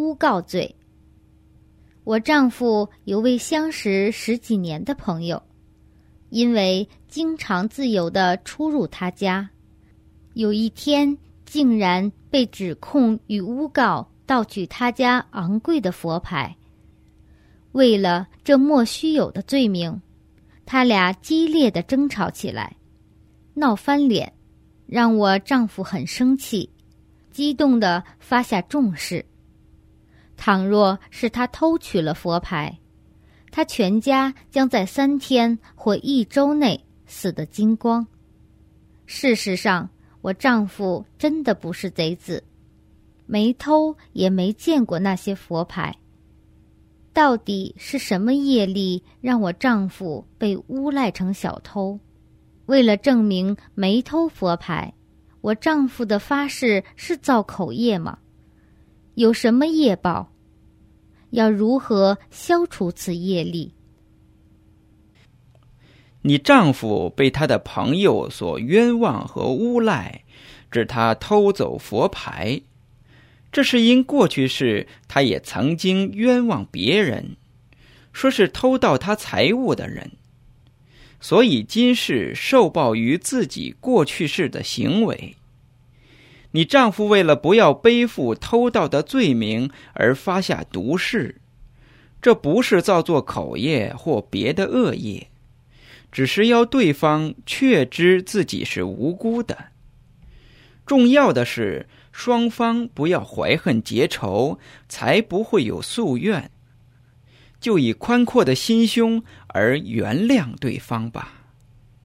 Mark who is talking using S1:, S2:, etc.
S1: 诬告罪。我丈夫有位相识十几年的朋友，因为经常自由的出入他家，有一天竟然被指控与诬告盗取他家昂贵的佛牌。为了这莫须有的罪名，他俩激烈的争吵起来，闹翻脸，让我丈夫很生气，激动的发下重誓。倘若是他偷取了佛牌，他全家将在三天或一周内死得精光。事实上，我丈夫真的不是贼子，没偷也没见过那些佛牌。到底是什么业力让我丈夫被诬赖成小偷？为了证明没偷佛牌，我丈夫的发誓是造口业吗？有什么业报？要如何消除此业力？
S2: 你丈夫被他的朋友所冤枉和诬赖，指他偷走佛牌。这是因过去世他也曾经冤枉别人，说是偷盗他财物的人，所以今世受报于自己过去世的行为。你丈夫为了不要背负偷盗的罪名而发下毒誓，这不是造作口业或别的恶业，只是要对方确知自己是无辜的。重要的是。双方不要怀恨结仇，才不会有夙愿。就以宽阔的心胸而原谅对方吧。